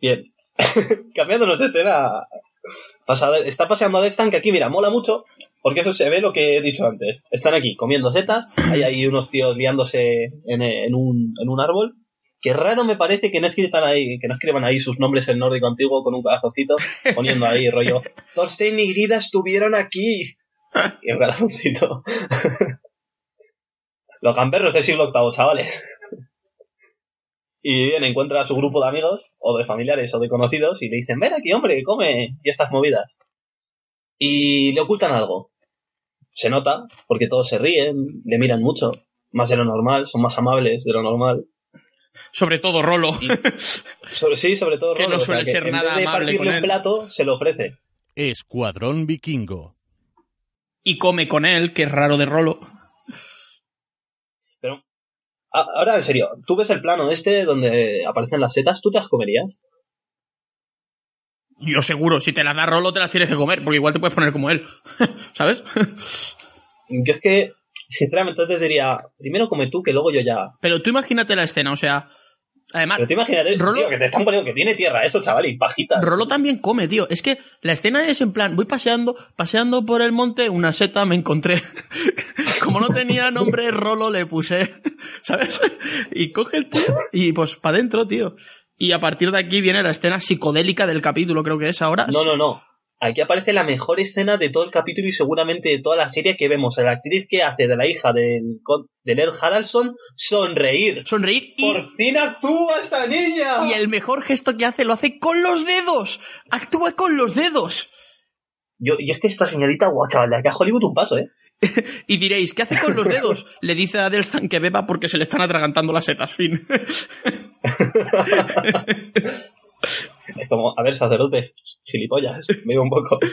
Bien. Cambiándonos de escena. está paseando a Destan, que aquí, mira, mola mucho, porque eso se ve lo que he dicho antes. Están aquí comiendo setas, hay ahí unos tíos liándose en, en un, en un árbol. Que raro me parece que no escriban ahí, que no escriban ahí sus nombres en nórdico antiguo con un corazoncito, poniendo ahí rollo, Thorstein y Grida estuvieron aquí. Y un. Los gamberros del siglo VIII, chavales. Y bien, encuentra a su grupo de amigos, o de familiares, o de conocidos, y le dicen, ven aquí, hombre, come, y estas movidas. Y le ocultan algo. Se nota, porque todos se ríen, le miran mucho, más de lo normal, son más amables de lo normal.
Sobre todo Rolo.
Sobre, sí, sobre todo
Que
Rolo,
no
o sea,
suele ser
en
nada
vez de
amable
partirle
con
un
él.
plato, se lo ofrece.
Escuadrón Vikingo.
y come con él, que es raro de Rolo.
Pero, a- ahora en serio, tú ves el plano este donde aparecen las setas, ¿tú te las comerías?
Yo seguro, si te las da Rolo te las tienes que comer, porque igual te puedes poner como él. ¿Sabes?
Yo es que, sinceramente, entonces diría, primero come tú, que luego yo ya.
Pero tú imagínate la escena, o sea... Además,
Pero te imagínate,
Rolo-
tío, que te están poniendo que tiene tierra eso, chaval, y pajitas.
Rolo también come, tío. Es que la escena es en plan, voy paseando, paseando por el monte, una seta me encontré. Como no tenía nombre, Rolo le puse, ¿sabes? Y coge el tío y pues para adentro, tío. Y a partir de aquí viene la escena psicodélica del capítulo, creo que es ahora.
No, no, no. Aquí aparece la mejor escena de todo el capítulo y seguramente de toda la serie que vemos. A la actriz que hace de la hija del, con- de Laird Haraldson sonreír.
Sonreír y,
¡Por fin actúa esta niña!
y el mejor gesto que hace lo hace con los dedos. Actúa con los dedos.
Yo, y es que esta señorita, guau, chaval, de aquí a Hollywood un paso, ¿eh?
Y diréis, ¿qué hace con los dedos? Le dice a Adelstan que beba porque se le están atragantando las setas, fin.
Como, a ver, sacerdote, gilipollas, me iba un poco.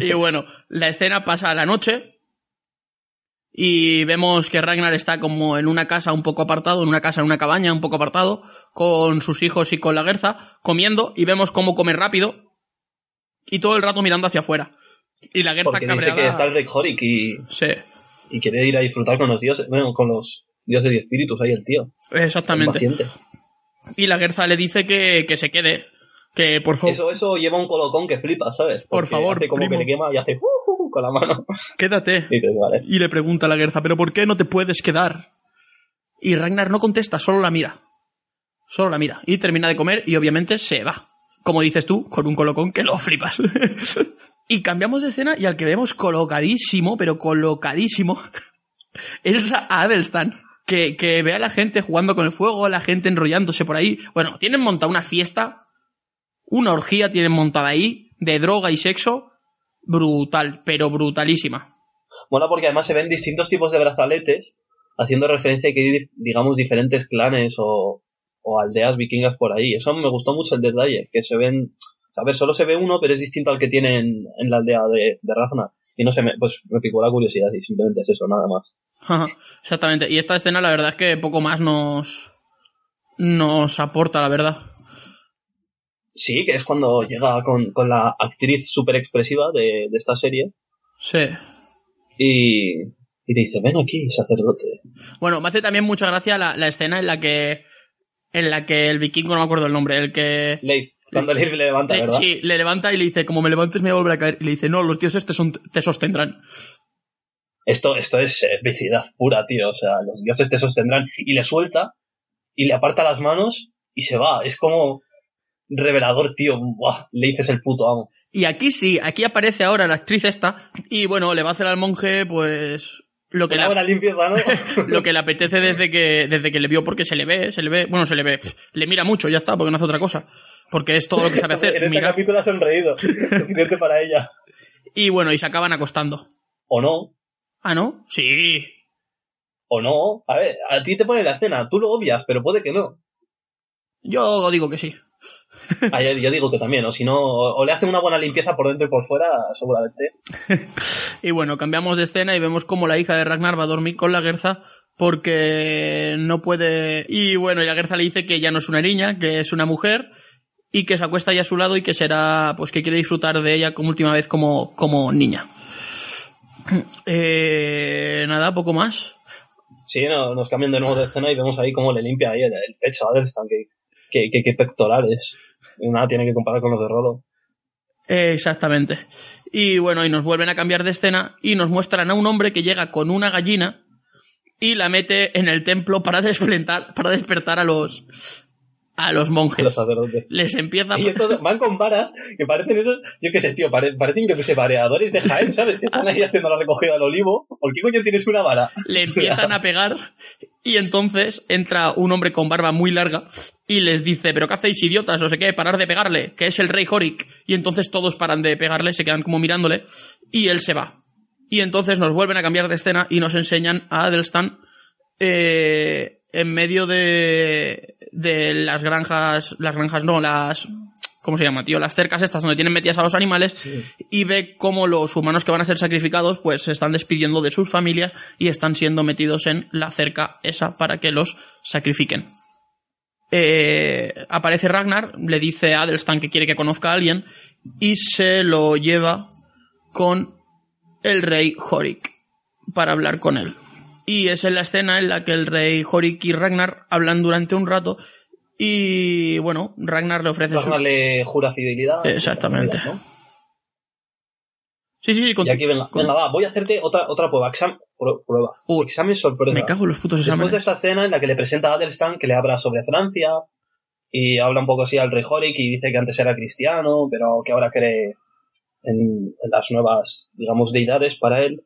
Y bueno, la escena pasa a la noche y vemos que Ragnar está como en una casa un poco apartado, en una casa, en una cabaña un poco apartado, con sus hijos y con la Gerza, comiendo y vemos cómo come rápido y todo el rato mirando hacia afuera. Y la Gerza
Porque dice
cabreada...
que está el Rick Horik y,
Sí,
y quiere ir a disfrutar con los dioses, bueno, con los dioses y espíritus ahí el tío.
exactamente. Y la Gerza le dice que, que se quede, que por favor,
Eso, eso lleva un colocón que flipa, ¿sabes?
Por favor,
hace como
primo.
que le quema y hace uh, uh, uh, con la mano.
quédate.
Y dices, vale.
Y le pregunta a la Gerza, ¿pero por qué no te puedes quedar? Y Ragnar no contesta, solo la mira. Solo la mira. Y termina de comer y obviamente se va. Como dices tú, con un colocón que lo flipas. y cambiamos de escena y al que vemos colocadísimo, pero colocadísimo, es a Adelstan. Que, que ve a la gente jugando con el fuego, la gente enrollándose por ahí. Bueno, tienen montada una fiesta, una orgía tienen montada ahí, de droga y sexo, brutal, pero brutalísima.
Mola porque además se ven distintos tipos de brazaletes, haciendo referencia a que hay, digamos, diferentes clanes o, o aldeas vikingas por ahí. Eso me gustó mucho el detalle, que se ven, a ver, solo se ve uno, pero es distinto al que tienen en la aldea de, de Ragnar. Y no sé, me, pues me picó la curiosidad y simplemente es eso, nada más.
Exactamente. Y esta escena, la verdad es que poco más nos. nos aporta, la verdad.
Sí, que es cuando llega con, con la actriz súper expresiva de, de esta serie
Sí.
y, y le dice, ven aquí, sacerdote.
Bueno, me hace también mucha gracia la, la escena en la que. en la que el vikingo, no me acuerdo el nombre, el que.
Leif, cuando Leif le levanta,
le-
¿verdad?
sí, le levanta y le dice, como me levantes me voy a volver a caer. Y le dice, no, los dioses te, son- te sostendrán.
Esto, esto es herbicidad pura, tío. O sea, los dioses te sostendrán. Y le suelta, y le aparta las manos, y se va. Es como revelador, tío. Buah, Leif es el puto amo.
Y aquí sí, aquí aparece ahora la actriz esta. Y bueno, le va a hacer al monje, pues. lo que le
buena limpieza, ¿no?
lo que le apetece desde que, desde que le vio, porque se le ve, se le ve, bueno, se le ve, le mira mucho, ya está, porque no hace otra cosa. Porque es todo lo que sabe hacer,
en este capítulo ha sonreído. Suficiente para ella.
Y bueno, y se acaban acostando.
O no.
Ah, ¿no? Sí.
O no. A ver, a ti te pone la escena. Tú lo obvias, pero puede que no.
Yo digo que sí.
Ah, yo, yo digo que también, o si no, o, o le hacen una buena limpieza por dentro y por fuera, seguramente.
Y bueno, cambiamos de escena y vemos como la hija de Ragnar va a dormir con la Gerza porque no puede... Y bueno, y la Gerza le dice que ya no es una niña, que es una mujer y que se acuesta ya a su lado y que será, pues que quiere disfrutar de ella como última vez como, como niña. Eh, nada, poco más.
Sí, no, nos cambian de nuevo de escena y vemos ahí cómo le limpia ahí el, el pecho a Adelstan, que, que, que, que pectorales. Nada tiene que comparar con los de Rolo.
Eh, Exactamente. Y bueno, y nos vuelven a cambiar de escena y nos muestran a un hombre que llega con una gallina y la mete en el templo para despertar, para despertar a los a los
Los
monjes.
sacerdotes.
Les empieza
Y entonces van con varas que parecen esos, yo qué sé, tío, pare- parecen, yo qué sé, vareadores de Jaén, ¿sabes? Que están ahí haciendo la recogida del olivo. ¿Por qué coño tienes una vara?
le empiezan a pegar Y entonces entra un hombre con barba muy larga y les dice, pero ¿qué hacéis, idiotas? No sé qué, parar de pegarle, que es el rey Horik. Y entonces todos paran de pegarle, se quedan como mirándole, y él se va. Y entonces nos vuelven a cambiar de escena y nos enseñan a Adelstan eh, en medio de, de las granjas, las granjas no, las, ¿cómo se llama, tío? Las cercas estas donde tienen metidas a los animales y ve cómo los humanos que van a ser sacrificados pues se están despidiendo de sus familias y están siendo metidos en la cerca esa para que los sacrifiquen. Eh, aparece Ragnar, le dice a Adelstan que quiere que conozca a alguien y se lo lleva con el rey Horik para hablar con él. Y es en la escena en la que el rey Horik y Ragnar hablan durante un rato y bueno, Ragnar le ofrece
Ragnar le jura fidelidad.
Exactamente.
¿no?
Sí, sí, sí.
Y
con-
aquí venga,
con-
venga, va, voy a hacerte otra, otra prueba. Exam- prueba.
Uy,
Examen sorpresa.
me cago en los putos
Después de
exámenes.
esta escena en la que le presenta a Adelstan que le habla sobre Francia y habla un poco así al rey Horik y dice que antes era cristiano, pero que ahora cree en, en las nuevas, digamos, deidades para él.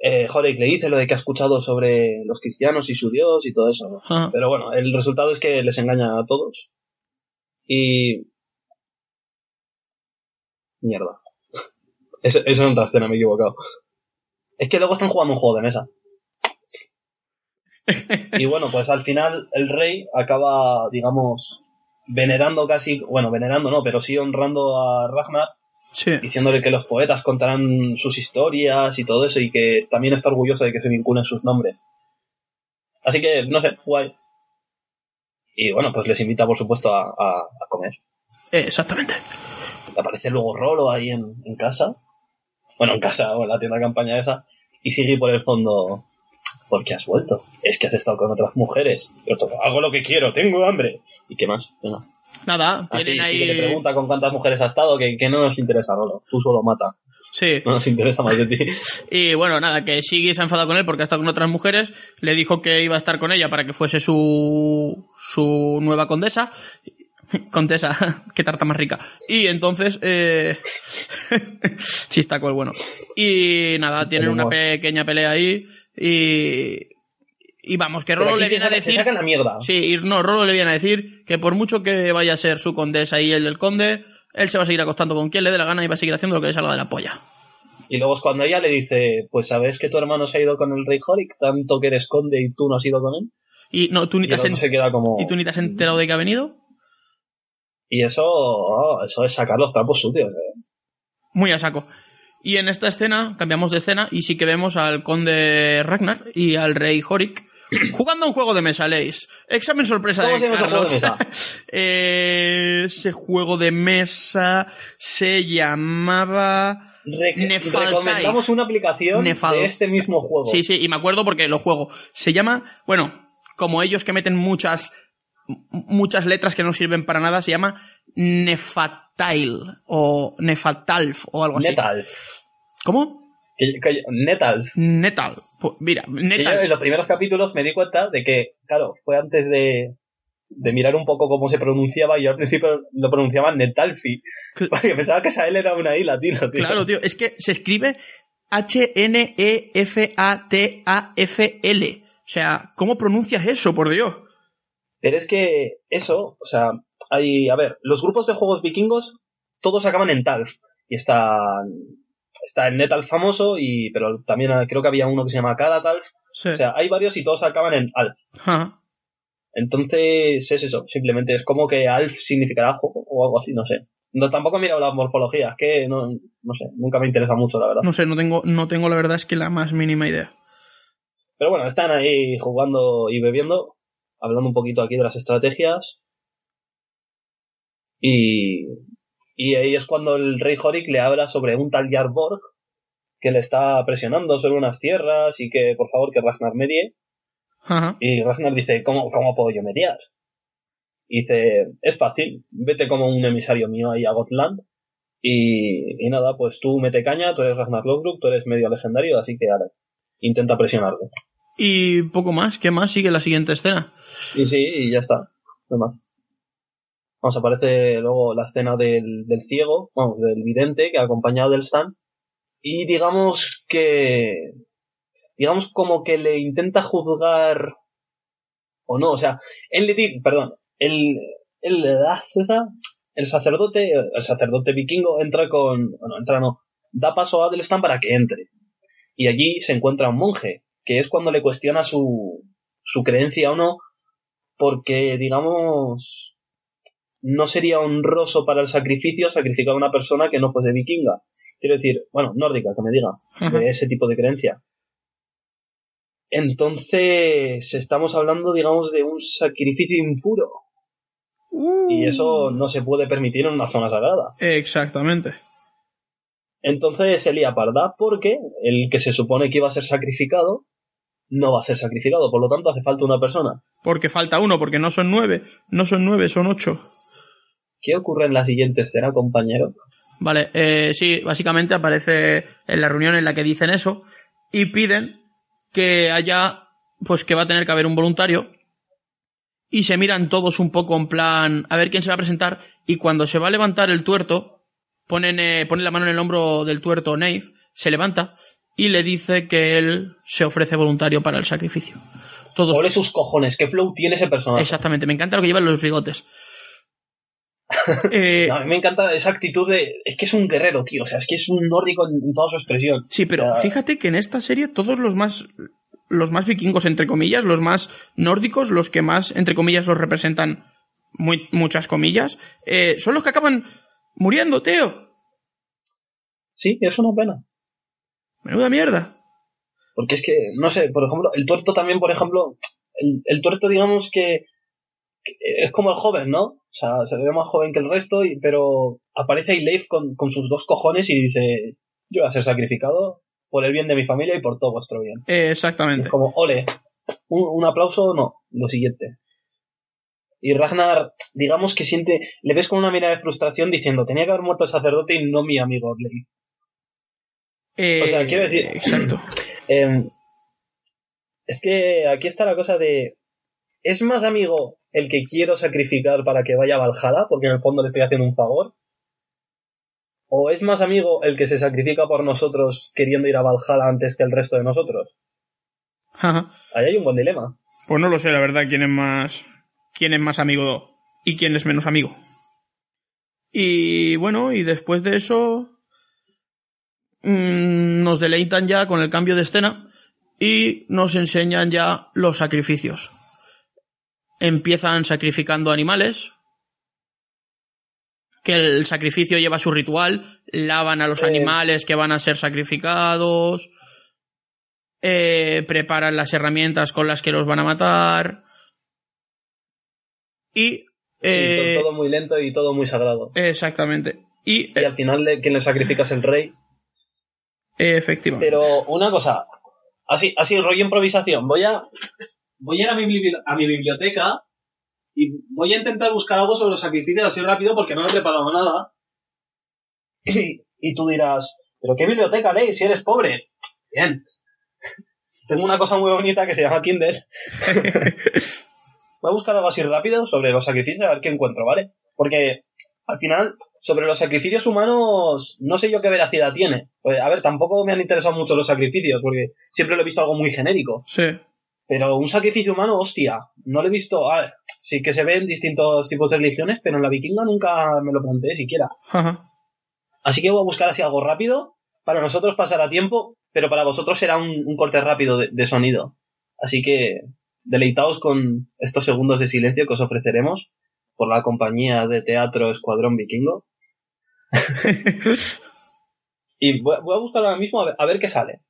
Eh, le dice lo de que ha escuchado sobre los cristianos y su Dios y todo eso. ¿no?
Ajá.
Pero bueno, el resultado es que les engaña a todos. Y... Mierda. Eso, eso es otra escena, me he equivocado. Es que luego están jugando un juego de mesa. Y bueno, pues al final el rey acaba, digamos, venerando casi, bueno, venerando no, pero sí honrando a Ragnar,
Sí.
diciéndole que los poetas contarán sus historias y todo eso, y que también está orgulloso de que se vinculen sus nombres. Así que, no sé, guay. Y bueno, pues les invita, por supuesto, a, a- a comer.
Eh, exactamente.
Aparece luego Rolo ahí en, en casa. Bueno, en casa o en la tienda de campaña esa. Y sigue por el fondo. ¿Por qué has vuelto? Es que has estado con otras mujeres. Hago lo que quiero, tengo hambre. ¿Y qué más? Venga.
Nada,
Así,
tienen
sí que le
ahí.
pregunta con cuántas mujeres ha estado, que, que no nos interesa, Rolo. Tú solo mata.
Sí.
No nos interesa más de ti.
Y bueno, nada, que Siggy se ha enfadado con él porque ha estado con otras mujeres. Le dijo que iba a estar con ella para que fuese su, su nueva condesa. Condesa, qué tarta más rica. Y entonces, eh... chistaco el bueno. Y nada, tienen una pequeña pelea ahí. Y, y vamos, que Rolo le viene a
saca-
decir.
sacan la mierda.
Sí, no, Rolo le viene a decir que por mucho que vaya a ser su condesa y él el conde, él se va a seguir acostando con quien le dé la gana y va a seguir haciendo lo que le salga de la polla.
Y luego es cuando ella le dice, pues sabes que tu hermano se ha ido con el rey Horik, tanto que eres conde y tú no has ido con él.
Y no, tú ni te has,
otro
en-
se queda como...
¿y tú ni te has enterado de que ha venido.
Y eso, oh, eso es sacar los trapos sucios. eh.
Muy a saco. Y en esta escena, cambiamos de escena y sí que vemos al conde Ragnar y al rey Horik jugando un juego de mesa, Leis. Examen sorpresa
¿Cómo
de
se ese
Carlos.
juego de mesa?
Eh, ese juego de mesa se llamaba...
Re-
Nefaltai.
recomendamos una aplicación
Nefal-
de este mismo juego.
Sí, sí, y me acuerdo porque lo juego. Se llama, bueno, como ellos que meten muchas muchas letras que no sirven para nada, se llama Nefatail o Nefatalf o algo así.
Netal.
¿Cómo?
Netal.
Netal. Pues mira,
yo
Netal.
en los primeros capítulos me di cuenta de que, claro, fue antes de, de mirar un poco cómo se pronunciaba y yo al principio lo pronunciaba Netalfi. Porque pensaba que esa L era una I latina, tío.
Claro, tío, es que se escribe H-N-E-F-A-T-A-F-L. O sea, ¿cómo pronuncias eso, por Dios?
Pero es que eso, o sea, hay, a ver, los grupos de juegos vikingos, todos acaban en Talf. Y está, está el Netal famoso, y, pero también eh, creo que había uno que se llama Kadatalf.
Sí.
O sea, hay varios y todos acaban en Alf.
Ajá.
Entonces, es eso, simplemente es como que Alf significará juego o algo así, no sé. No, tampoco he mirado la morfología, es que no, no sé, nunca me interesa mucho, la verdad.
No sé, no tengo, no tengo la verdad es que la más mínima idea.
Pero bueno, están ahí jugando y bebiendo, hablando un poquito aquí de las estrategias. Y, y ahí es cuando el rey Horik le habla sobre un tal Jarborg que le está presionando sobre unas tierras y que por favor que Ragnar medie.
Ajá.
Y Ragnar dice, ¿cómo, cómo puedo yo mediar? Y dice, es fácil, vete como un emisario mío ahí a Gotland. Y, y nada, pues tú mete caña, tú eres Ragnar Lothbrok, tú eres medio legendario, así que ahora intenta presionarte.
Y poco más, ¿qué más sigue la siguiente escena?
Y sí, y ya está. No más. Vamos, aparece luego la escena del, del ciego, vamos, del vidente que ha acompañado del Stan. Y digamos que digamos como que le intenta juzgar o no, o sea, él le dice, perdón, el, el, el sacerdote, el sacerdote vikingo entra con, bueno, entra no, da paso a Adelstan para que entre. Y allí se encuentra un monje, que es cuando le cuestiona su, su creencia o no, porque, digamos, no sería honroso para el sacrificio sacrificar a una persona que no fuese vikinga. Quiero decir, bueno, nórdica, que me diga, de ese tipo de creencia. Entonces, estamos hablando, digamos, de un sacrificio impuro. Y eso no se puede permitir en una zona sagrada.
Exactamente.
Entonces se lía parda porque el que se supone que iba a ser sacrificado no va a ser sacrificado, por lo tanto hace falta una persona.
Porque falta uno, porque no son nueve, no son nueve, son ocho.
¿Qué ocurre en la siguiente escena, compañero?
Vale, eh, sí, básicamente aparece en la reunión en la que dicen eso y piden que haya, pues que va a tener que haber un voluntario y se miran todos un poco en plan a ver quién se va a presentar y cuando se va a levantar el tuerto ponen, eh, pone la mano en el hombro del tuerto Nave, se levanta y le dice que él se ofrece voluntario para el sacrificio. Todos...
Ole sus cojones, qué flow tiene ese personaje.
Exactamente, me encanta lo que llevan los bigotes.
Eh, a mí me encanta esa actitud de. Es que es un guerrero, tío. O sea, es que es un nórdico en, toda su expresión.
Sí, pero fíjate que en esta serie todos los más. Los más vikingos, entre comillas, los más nórdicos, los que más, entre comillas, los representan muy, muchas comillas, eh, son los que acaban muriendo, tío.
Sí, es una pena.
Menuda mierda.
Porque es que, no sé, por ejemplo, el tuerto también, por ejemplo, el, el tuerto, digamos que es como el joven, ¿no? O sea, se ve más joven que el resto, y, pero aparece ahí Leif con, con sus dos cojones y dice, yo voy a ser sacrificado por el bien de mi familia y por todo vuestro bien.
exactamente.
como, ole, un, un aplauso, no, lo siguiente. Y Ragnar, digamos que siente, le ves con una mirada de frustración diciendo, tenía que haber muerto el sacerdote y no mi amigo Leif.
Eh,
o sea, quiero decir.
Exacto.
Eh, es que aquí está la cosa de. ¿Es más amigo el que quiero sacrificar para que vaya a Valhalla, porque en el fondo le estoy haciendo un favor? ¿O es más amigo el que se sacrifica por nosotros queriendo ir a Valhalla antes que el resto de nosotros? Ahí hay un buen dilema.
Pues no lo sé, la verdad, quién es más. quién es más amigo y quién es menos amigo. Y bueno, y después de eso. Mmm, nos deleitan ya con el cambio de escena y nos enseñan ya los sacrificios empiezan sacrificando animales, que el sacrificio lleva su ritual, lavan a los
Eh.
animales que van a ser sacrificados, eh, preparan las herramientas con las que los van a matar y... eh,
Sí, todo muy lento y todo muy sagrado.
exactamente. Y,
Y al final de quien le sacrifica es el rey.
efectivamente.
Pero una cosa, así, así rollo improvisación. Voy a, voy a ir a mi, a mi biblioteca y voy a intentar buscar algo sobre los sacrificios así rápido porque no he preparado nada. Y, y tú dirás, ¿pero qué biblioteca lees si eres pobre? Bien. Tengo una cosa muy bonita que se llama Kindle. Voy a buscar algo así rápido sobre los sacrificios a ver qué encuentro, ¿vale? Porque al final, sobre los sacrificios humanos, no sé yo qué veracidad tiene. Pues, a ver, tampoco me han interesado mucho los sacrificios, porque siempre lo he visto algo muy genérico.
sí.
Pero un sacrificio humano, hostia, no lo he visto. A ver, sí que se ven distintos tipos de religiones, pero en la vikinga nunca me lo planteé siquiera.
Ajá.
Así que voy a buscar así algo rápido. Para nosotros pasará tiempo, pero para vosotros será un, un corte rápido de, de sonido. Así que deleitaos con estos segundos de silencio que os ofreceremos por la compañía de teatro Escuadrón Vikingo. Y voy, voy a buscar ahora mismo a ver, a ver qué sale.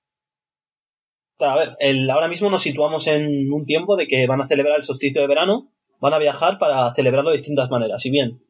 A ver, el, ahora mismo nos situamos en un tiempo de que van a celebrar el solsticio de verano, van a viajar para celebrarlo de distintas maneras. Y bien,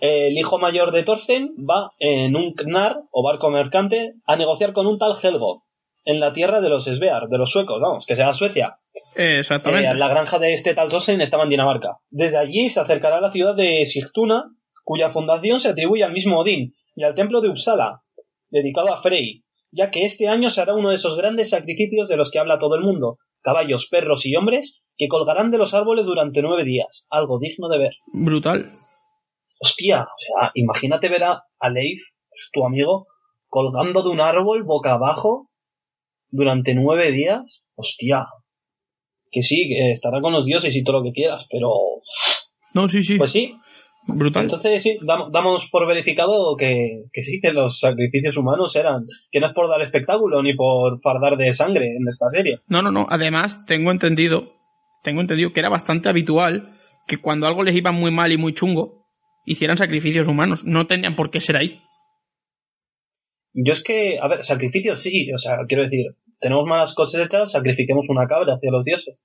el hijo mayor de Thorstein va en un knar o barco mercante a negociar con un tal Helgo en la tierra de los Svear, de los suecos, vamos, que sea Suecia.
Exactamente.
Eh, la granja de este tal Thorstein estaba en Dinamarca. Desde allí se acercará a la ciudad de Sigtuna, cuya fundación se atribuye al mismo Odín, y al templo de Uppsala, dedicado a Frey, ya que este año se hará uno de esos grandes sacrificios de los que habla todo el mundo, caballos, perros y hombres, que colgarán de los árboles durante nueve días, algo digno de ver.
Brutal.
Hostia, o sea, imagínate ver a, a Leif, es tu amigo, colgando de un árbol boca abajo durante nueve días. hostia, que sí, que estará con los dioses y todo lo que quieras, pero
No, sí, sí.
pues sí.
Brutal.
Entonces sí, dam- damos por verificado que, que sí, que los sacrificios humanos eran, que no es por dar espectáculo ni por fardar de sangre en esta serie.
No, no, no. Además, tengo entendido, tengo entendido que era bastante habitual que cuando algo les iba muy mal y muy chungo, hicieran sacrificios humanos. No tenían por qué ser ahí.
Yo es que, a ver, sacrificios sí, o sea, quiero decir, tenemos malas cosechas, sacrifiquemos una cabra hacia los dioses.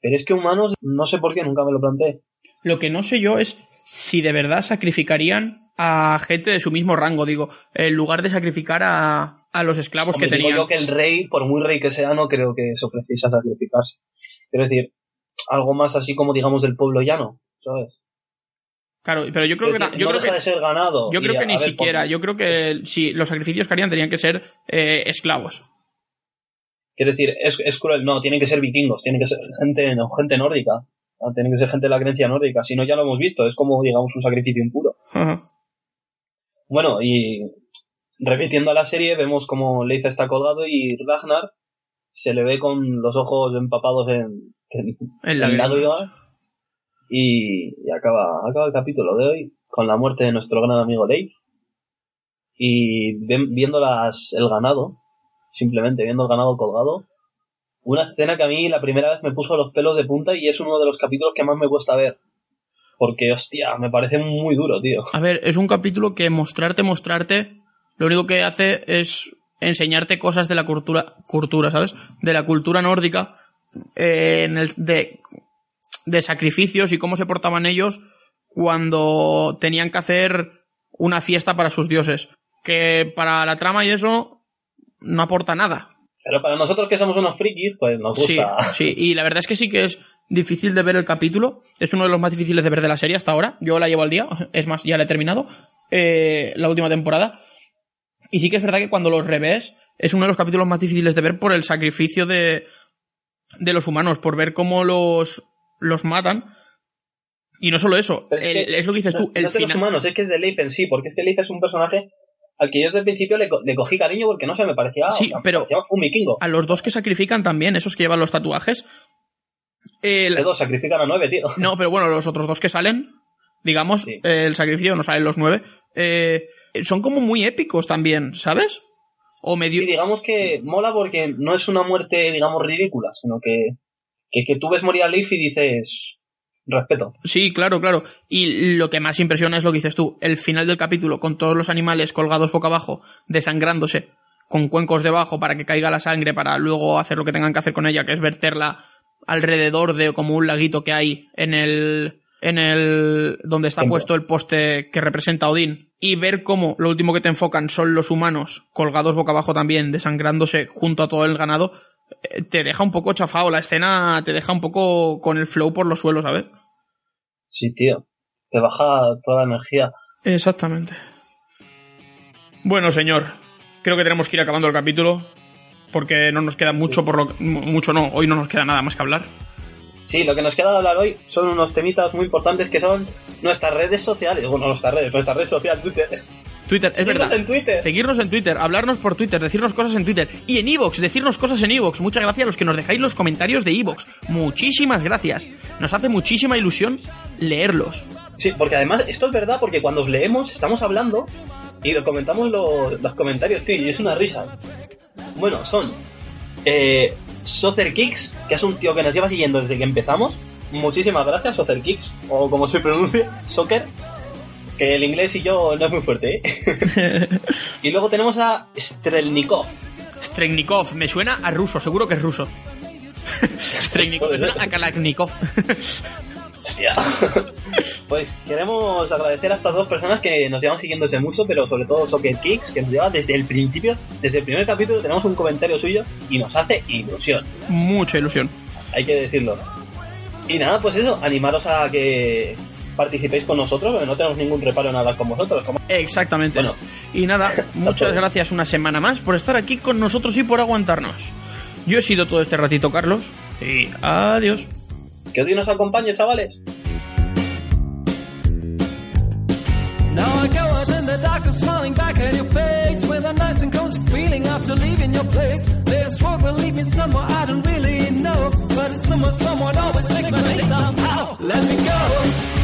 Pero es que humanos, no sé por qué, nunca me lo planteé.
Lo que no sé yo es si de verdad sacrificarían a gente de su mismo rango, digo, en lugar de sacrificar a, a los esclavos
Hombre,
que tenían.
yo que el rey, por muy rey que sea, no creo que eso precisa sacrificarse. Quiero decir, algo más así como digamos del pueblo llano, ¿sabes?
Claro, pero yo creo que,
decir,
yo
no
creo
deja
que
de ser ganado.
Yo creo que ni
ver,
siquiera.
por-
Yo creo que si los sacrificios que harían tenían que ser eh, esclavos.
Quiero decir, es, es cruel, no, tienen que ser vikingos, tienen que ser gente, no, gente nórdica. Ah, Tienen que ser gente de la creencia nórdica, si no ya lo hemos visto, es como, digamos, un sacrificio impuro.
Ajá.
Bueno, y repitiendo a la serie, vemos como Leif está colgado y Ragnar se le ve con los ojos empapados en, en,
En
en
lágrimas.
lágrimas. Y, y acaba, acaba el capítulo de hoy con la muerte de nuestro gran amigo Leif. Y ven- viendo las, el ganado, simplemente viendo el ganado colgado, una escena que a mí la primera vez me puso los pelos de punta y es uno de los capítulos que más me cuesta ver. Porque, hostia, me parece muy duro, tío.
A ver, es un capítulo que mostrarte, mostrarte, lo único que hace es enseñarte cosas de la cultura, cultura ¿sabes? De la cultura nórdica, eh, en el, de, de sacrificios y cómo se portaban ellos cuando tenían que hacer una fiesta para sus dioses. Que para la trama y eso no aporta nada.
Pero para nosotros que somos unos frikis, pues nos
Sí,
gusta.
sí, y la verdad es que sí que es difícil de ver el capítulo. Es uno de los más difíciles de ver de la serie hasta ahora. Yo la llevo al día, es más, ya la he terminado. eh, la última temporada. Y sí que es verdad que cuando los revés, es uno de los capítulos más difíciles de ver por el sacrificio de, de los humanos, por ver cómo los, los matan. Y no solo eso,
Pero es
el-
que
es lo que dices
no-
tú, el
no es de los
final.
humanos, es que es de Leif en sí, porque es que Leif es un personaje al que yo desde el principio le, co- le cogí cariño porque no sé, me parecía,
Sí,
o sea, me
pero-
parecía un vikingo.
A los dos que sacrifican también, esos que llevan los tatuajes. el-
dos sacrifican a nueve, tío.
No, pero bueno, los otros dos que salen, digamos,
Sí.
eh, el sacrificio no salen los nueve, eh, son como muy épicos también, ¿sabes? O medio...
Sí, digamos que mola porque no es una muerte, digamos, ridícula, sino que, que, que tú ves morir a Leif y dices, respeto.
Sí, claro, claro. Y lo que más impresiona es lo que dices tú, el final del capítulo, con todos los animales colgados boca abajo, desangrándose, con cuencos debajo para que caiga la sangre, para luego hacer lo que tengan que hacer con ella, que es verterla alrededor de como un laguito que hay en el en el donde está puesto el poste que representa a Odín y ver cómo lo último que te enfocan son los humanos colgados boca abajo también desangrándose junto a todo el ganado te deja un poco chafado la escena te deja un poco con el flow por los suelos ¿sabes?
Sí, tío. Te baja toda la energía.
Exactamente. Bueno, señor, creo que tenemos que ir acabando el capítulo porque no nos queda mucho por lo que- mu- mucho no, hoy no nos queda nada más que hablar.
Sí, lo que nos queda de hablar hoy son unos temitas muy importantes que son nuestras redes sociales. Bueno, nuestras redes, nuestra red social, Twitter.
Twitter, es verdad.
en Twitter.
Seguirnos en Twitter, hablarnos por Twitter, decirnos cosas en Twitter y en Evox, decirnos cosas en Evox. Muchas gracias a los que nos dejáis los comentarios de Evox. Muchísimas gracias. Nos hace muchísima ilusión leerlos.
Sí, porque además esto es verdad porque cuando os leemos estamos hablando y comentamos lo- los comentarios, tío, y es una risa. Bueno, son eh, Soccer Kicks, que es un tío que nos lleva siguiendo desde que empezamos. Muchísimas gracias, Soccer Kicks, o como se pronuncia, Soccer. Que el inglés y yo no es muy fuerte, ¿eh? y luego tenemos a Strelnikov.
Strelnikov, me suena a ruso, seguro que es ruso. Strelnikov, me suena a Kalashnikov.
Hostia. pues queremos agradecer a estas dos personas que nos llevan siguiendo desde mucho, pero sobre todo Soccer Kicks, que nos lleva desde el principio, desde el primer capítulo tenemos un comentario suyo y nos hace ilusión,
Mucha ilusión.
hay que decirlo. Y nada, pues eso, animaros a que participéis con nosotros, porque no tenemos ningún reparo en hablar con vosotros. Como...
Exactamente.
Bueno.
y nada, muchas gracias una semana más por estar aquí con nosotros y por aguantarnos. Yo he sido todo este ratito Carlos y adiós.
Que Dios nos acompañe, chavales.
Now I go out in the dark and smiling back at your face with a nice and cozy feeling after leaving your place. This road will lead me somewhere I don't really but someone always makes my day somehow. Let me go.